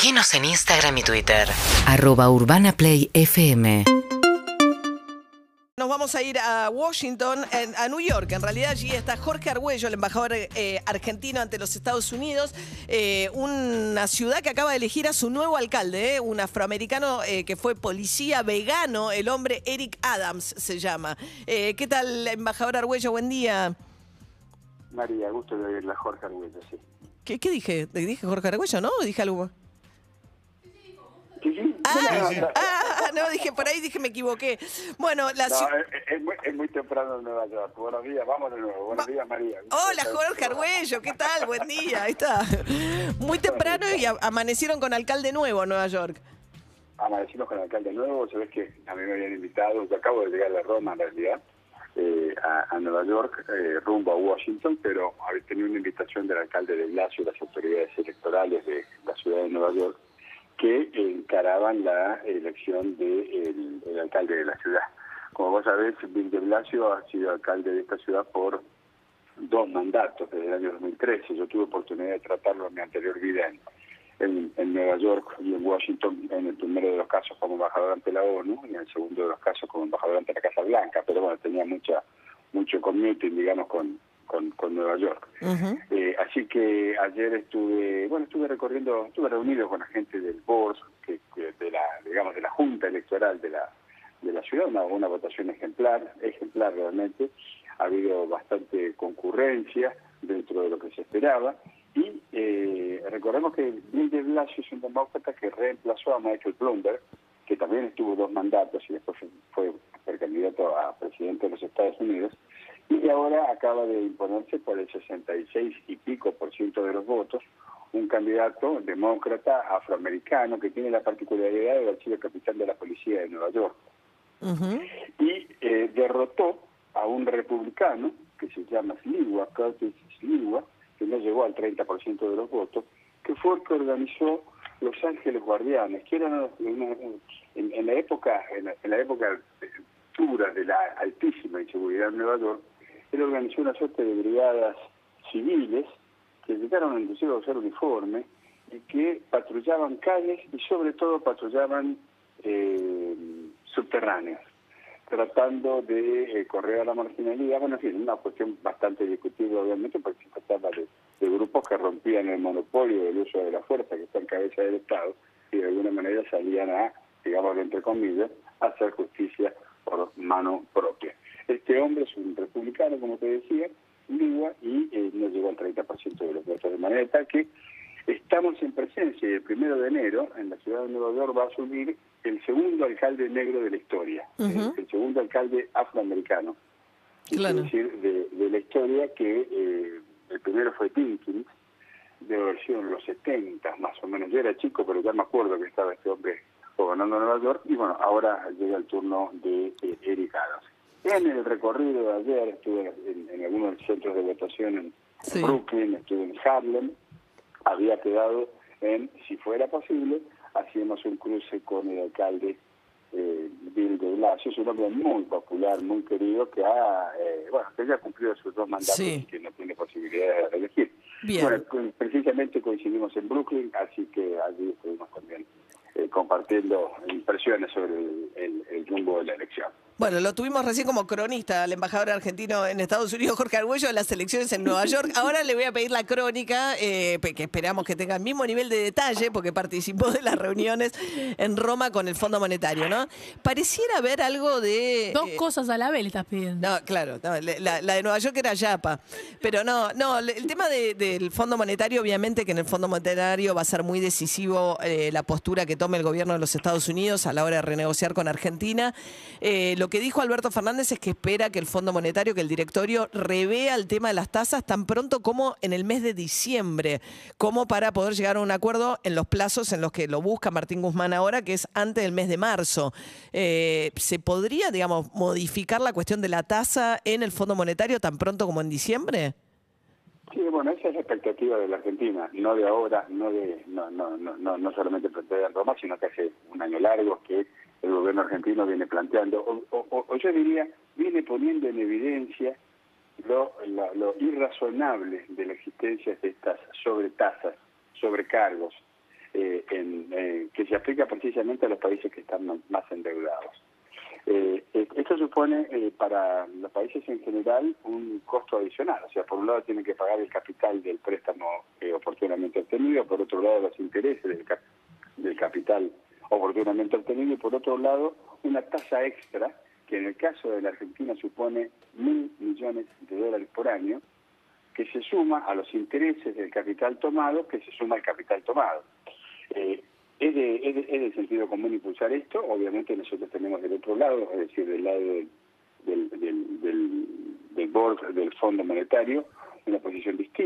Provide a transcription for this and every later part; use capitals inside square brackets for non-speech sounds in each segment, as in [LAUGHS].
Seguinos en Instagram y Twitter. Arroba Urbana Play FM. Nos vamos a ir a Washington, en- a New York. En realidad allí está Jorge Argüello, el embajador eh, argentino ante los Estados Unidos. eh, una ciudad que acaba de elegir a su nuevo alcalde, eh, un afroamericano eh, que fue policía vegano, el hombre Eric Adams se llama. Eh, ¿Qué tal, embajador Argüello? Buen día. María, gusto de oírla, Jorge Arguello, sí. ¿Qué, qué dije? ¿Dije Jorge Argüello, no? ¿O dije algo más? Sí, sí. Ah, No, ah, no, dije, por ahí dije me equivoqué. Bueno, la no, ciudad... es, es muy, es muy temprano en Nueva York. Buenos días, vamos de nuevo. Buenos días, María. Hola Jorge Argüello, ¿qué tal? Buen día, ahí está. Muy temprano y a- amanecieron con alcalde nuevo en Nueva York. Amanecimos con el alcalde nuevo. Sabes que a mí me habían invitado, yo acabo de llegar de Roma en realidad, eh, a, a Nueva York, eh, rumbo a Washington, pero había tenido una invitación del alcalde de Blasio y las autoridades electorales de la ciudad de Nueva York que encaraban la elección del el alcalde de la ciudad. Como vos sabés, Bill de Blasio ha sido alcalde de esta ciudad por dos mandatos desde el año 2013. Yo tuve oportunidad de tratarlo en mi anterior vida en, en, en Nueva York y en Washington, en el primero de los casos como embajador ante la ONU y en el segundo de los casos como embajador ante la Casa Blanca, pero bueno, tenía mucha mucho commuting, digamos, con, con, con Nueva York. Eh, así que ayer estuve, bueno, estuve recorriendo, estuve reunido con la gente del board, que, que de la, digamos, de la Junta Electoral de la de la ciudad, una, una votación ejemplar, ejemplar realmente. Ha habido bastante concurrencia dentro de lo que se esperaba. Y eh, recordemos que Bill de Blasio es un demócrata que reemplazó a Michael Bloomberg, que también estuvo dos mandatos y después fue, fue candidato a presidente de los Estados Unidos. Y ahora acaba de imponerse por el 66 y pico por ciento de los votos un candidato demócrata afroamericano que tiene la particularidad de haber sido capitán de la policía de Nueva York. Y eh, derrotó a un republicano que se llama Sliwa, Curtis Sliwa, que no llegó al 30% de los votos, que fue el que organizó Los Ángeles Guardianes, que eran una- en, en la época en la, en la época dura de la altísima inseguridad en Nueva York, él organizó una suerte de brigadas civiles que llegaron inclusive a usar uniforme y que patrullaban calles y sobre todo patrullaban eh, subterráneos, tratando de eh, correr a la marginalidad. Bueno, en fin, una cuestión bastante discutible obviamente porque se trataba de, grupos que rompían el monopolio del uso de la fuerza que está en cabeza del Estado y de alguna manera salían a, digamos entre comillas, hacer justicia por mano propia. Este hombre es un republicano, como te decía, y eh, no llegó al 30% de los votos, de manera tal que estamos en presencia y el primero de enero en la ciudad de Nueva York va a asumir el segundo alcalde negro de la historia, el, el segundo alcalde afroamericano, Claro. es decir, de, de la historia que eh, el primero fue Dinkins, de en los 70 más o menos. Yo era chico, pero ya me acuerdo que estaba este hombre gobernando Nueva York y bueno, ahora llega el turno de eh, Eric Adams. En el recorrido de ayer estuve en, en algunos centros de votación en Sí. Brooklyn, estuve en Harlem, había quedado en, si fuera posible, hacíamos un cruce con el alcalde eh, Bill de Blasio, es un hombre muy popular, muy querido, que ha, eh, bueno, que ya ha cumplido sus dos mandatos Sí. y que no tiene posibilidad de reelegir. Bien. Bueno, precisamente coincidimos en Brooklyn, así que allí estuvimos también eh, compartiendo impresiones sobre el, el- el rumbo de la elección. Bueno, lo tuvimos recién como cronista al embajador argentino en Estados Unidos, Jorge Argüello, de las elecciones en Nueva York. Ahora le voy a pedir la crónica, eh, que esperamos que tenga el mismo nivel de detalle, porque participó de las reuniones en Roma con el Fondo Monetario, ¿no? Pareciera haber algo de... Dos eh, cosas a la vez le estás pidiendo. No, claro, no, la, la de Nueva York era Yapa. Pero no, no, el tema de- del Fondo Monetario, obviamente que en el Fondo Monetario va a ser muy decisivo eh, la postura que tome el gobierno de los Estados Unidos a la hora de renegociar con Argentina. Eh, lo que dijo Alberto Fernández es que espera que el Fondo Monetario, que el directorio, revea el tema de las tasas tan pronto como en el mes de diciembre, como para poder llegar a un acuerdo en los plazos en los que lo busca Martín Guzmán ahora, que es antes del mes de marzo. Eh, ¿Se podría, digamos, modificar la cuestión de la tasa en el Fondo Monetario tan pronto como en diciembre? Sí, bueno, esa es la expectativa de la Argentina, no de ahora, no de no no no no, solamente Roma, sino que hace un año largo que el gobierno argentino viene planteando, o, o- o- yo diría, viene poniendo en evidencia lo, irrazonable de la existencia de estas sobretasas, sobrecargos, eh, en, eh, que se aplica precisamente a los países que están más endeudados. Eh, esto supone eh, para los países en general un costo adicional, o sea, por un lado tienen que pagar el capital del préstamo eh, oportunamente obtenido, por otro lado los intereses del, cap- del capital oportunamente obtenido y por otro lado una tasa extra que en el caso de la Argentina supone mil millones de dólares por año, que se suma a los intereses del capital tomado, que se suma al capital tomado. Eh, es, de, es, de, es de sentido común impulsar esto, obviamente nosotros tenemos del otro lado, es decir, del lado del, del, del, del, Fondo Monetario, una posición distinta.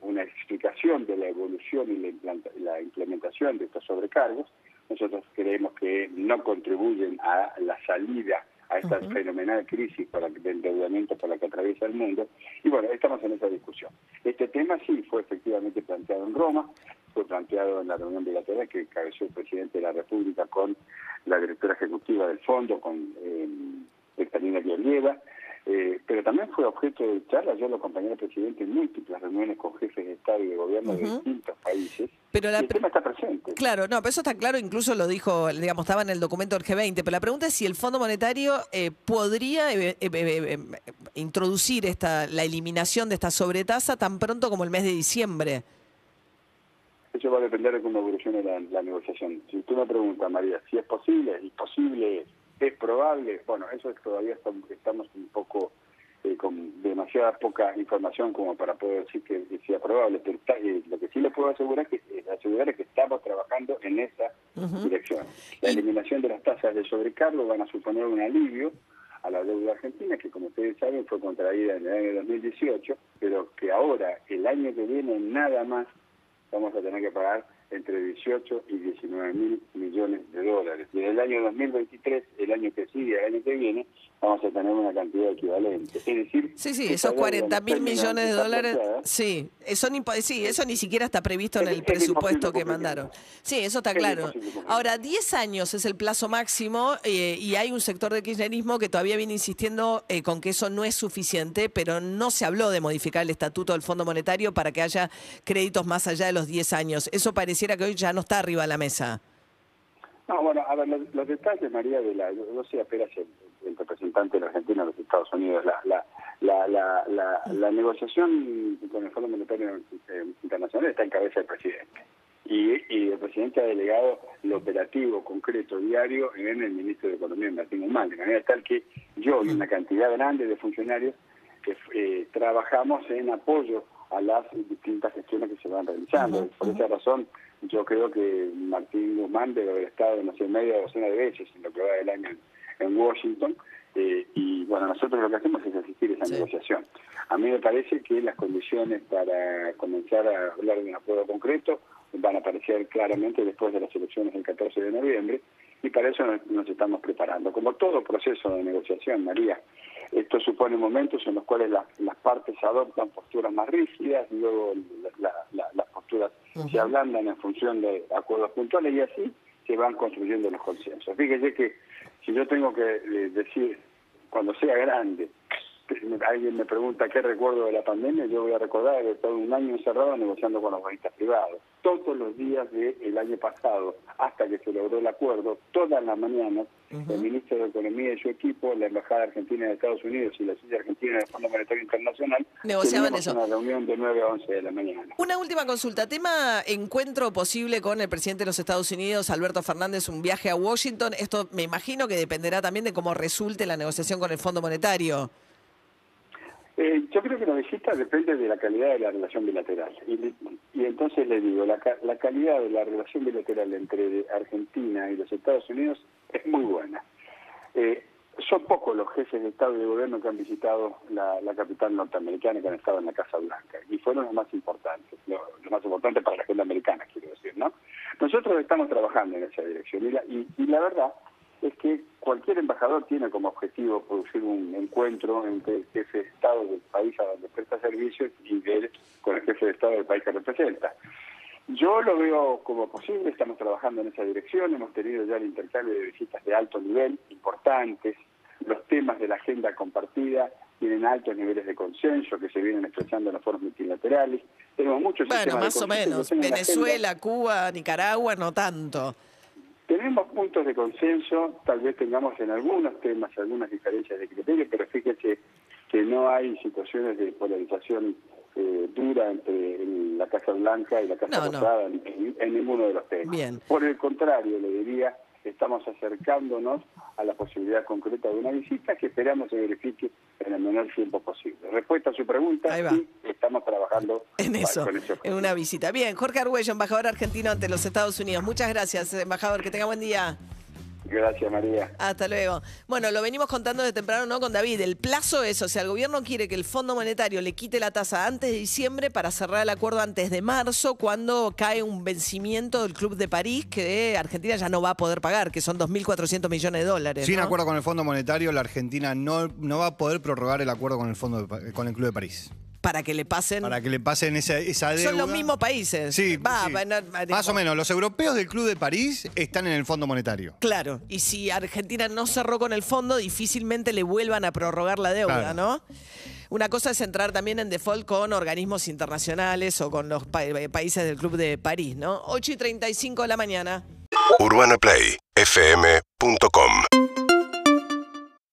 Una, explicación de la evolución y la, implanta, la implementación de estos sobrecargos. Nosotros creemos que no contribuyen a la salida a esta uh -huh. fenomenal crisis para, de endeudamiento por la que atraviesa el mundo. Y bueno, estamos en esa discusión. Este tema sí fue efectivamente planteado en Roma, fue planteado en la reunión bilateral que encabezó el presidente de la República con la directora ejecutiva del fondo, con eh, Georgieva, eh, pero también fue objeto de charla. Yo lo acompañé al presidente en múltiples reuniones con jefes de Estado y de gobierno uh -huh. de distintos países. Pero la y el tema está presente. Claro, no, pero eso está claro, incluso lo dijo, digamos, estaba en el documento del G20, pero la pregunta es si el Fondo Monetario eh, podría eh, introducir esta, la eliminación de esta sobretasa tan pronto como el mes de diciembre. Eso va a depender de cómo evolucione la, la negociación. Si tú me preguntas, María, si es posible, es posible es, probable, bueno, eso es todavía estamos, estamos un poco eh, con demasiada poca información como para poder decir que, que sea probable, pero está, eh, lo que sí le puedo asegurar, que, eh, asegurar es que estamos trabajando en esa uh -huh. dirección. La eliminación de las tasas de sobrecargo van a suponer un alivio a la deuda argentina, que como ustedes saben fue contraída en el año 2018, pero que ahora, el año que viene, nada más vamos a tener que pagar entre 18 y 19 mil millones de dólares. Y en el año 2023, el año que sigue, el año que viene, vamos a tener una cantidad equivalente. Es decir, sí, sí, esos 40 mil millones de dólares, sí, eso ni, sí, eso ni siquiera está previsto en el es, presupuesto es que mandaron. Sí, eso está claro. Ahora, 10 años es el plazo máximo eh, y hay un sector del kirchnerismo que todavía viene insistiendo eh, con que eso no es suficiente, pero no se habló de modificar el estatuto del Fondo Monetario para que haya créditos más allá de los 10 años. Eso pareciera que hoy ya no está arriba de la mesa. No, bueno, a ver, los, detalles, María, de la, yo soy apenas el, el, representante de la Argentina en los Estados Unidos. La, la, la, la, la, la negociación con el Fondo Monetario Internacional está en cabeza del presidente. Y, y, el presidente ha delegado lo operativo, concreto, diario en el ministro de Economía, Martín Guzmán, de manera tal que yo y una cantidad grande de funcionarios que eh, trabajamos en apoyo a las distintas gestiones que se van realizando. Uh -huh, Por esa razón, yo creo que Martín Guzmán debe haber estado, no sé, media docena de veces en lo que va del año en, Washington, eh, y bueno, nosotros lo que hacemos es asistir a esa sí. negociación. A mí me parece que las condiciones para comenzar a hablar de un acuerdo concreto van a aparecer claramente después de las elecciones del 14 de noviembre, y para eso nos, nos estamos preparando. Como todo proceso de negociación, María, esto supone momentos en los cuales la, las partes adoptan posturas más rígidas, luego la, la, las posturas uh -huh. se ablandan en función de acuerdos puntuales y así se van construyendo los consensos. Fíjese que si yo tengo que eh, decir, cuando sea grande, alguien me pregunta qué recuerdo de la pandemia, yo voy a recordar que todo un año encerrado negociando con los bonistas privados. Todos los días del año pasado, hasta que se logró el acuerdo, todas las mañanas, uh -huh. el ministro de Economía y su equipo, la Embajada Argentina de Estados Unidos y la silla argentina del Fondo Monetario Internacional, negociaban eso. una reunión de 9 a 11 de la mañana. Una última consulta. Tema encuentro posible con el presidente de los Estados Unidos, Alberto Fernández, un viaje a Washington. Esto me imagino que dependerá también de cómo resulte la negociación con el Fondo Monetario. Eh, yo creo que la visita depende de la calidad de la relación bilateral. Y, y entonces le digo, la, la, calidad de la relación bilateral entre Argentina y los Estados Unidos es muy buena. Eh, son pocos los jefes de Estado y de Gobierno que han visitado la, capital norteamericana que han estado en la Casa Blanca. Y fueron los más importantes, lo, lo más importante para la agenda americana, quiero decir, ¿no? Nosotros estamos trabajando en esa dirección. Y la, y, y la verdad es que cualquier embajador tiene como objetivo producir un encuentro entre el jefe de Estado del país a donde presta servicios y ver con el jefe de Estado del país que representa. Yo lo veo como posible, estamos trabajando en esa dirección, hemos tenido ya el intercambio de visitas de alto nivel, importantes, los temas de la agenda compartida tienen altos niveles de consenso que se vienen expresando en los foros multilaterales. Tenemos muchos Bueno, de más o menos. Venezuela, Cuba, Nicaragua, no tanto. Tenemos puntos de consenso, tal vez tengamos en algunos temas algunas diferencias de criterio, pero fíjese que no hay situaciones de polarización eh, dura entre la Casa Blanca y la Casa No. Rosada en, en- en ninguno de los temas. Bien. Por el contrario, le diría, estamos acercándonos a la posibilidad concreta de una visita que esperamos se verifique en el menor tiempo posible. Respuesta a su pregunta, Ahí va. sí, estamos trabajando [LAUGHS] En eso, con ese en una visita. Bien, Jorge Arguello, embajador argentino ante los Estados Unidos. Muchas gracias, embajador. Que tenga buen día. Gracias, María. Hasta luego. Bueno, lo venimos contando de temprano, ¿no? Con David. El plazo es, o sea, el gobierno quiere que el Fondo Monetario le quite la tasa antes de diciembre para cerrar el acuerdo antes de marzo, cuando cae un vencimiento del Club de París que Argentina ya no va a poder pagar, que son 2.400 millones de dólares. Sin ¿no? acuerdo con el Fondo Monetario, la Argentina no, no va a poder prorrogar el acuerdo con el Fondo de con el Club de París. Para que le pasen. Para que le pasen esa, esa deuda. Son los mismos países. Sí, Va, sí. más o menos. Los europeos del Club de París están en el Fondo Monetario. Claro, y si Argentina no cerró con el fondo, difícilmente le vuelvan a prorrogar la deuda, Claro. ¿no? Una cosa es entrar también en default con organismos internacionales o con los pa- países del Club de París, ¿no? 8 y 35 de la mañana. UrbanaPlayFM.com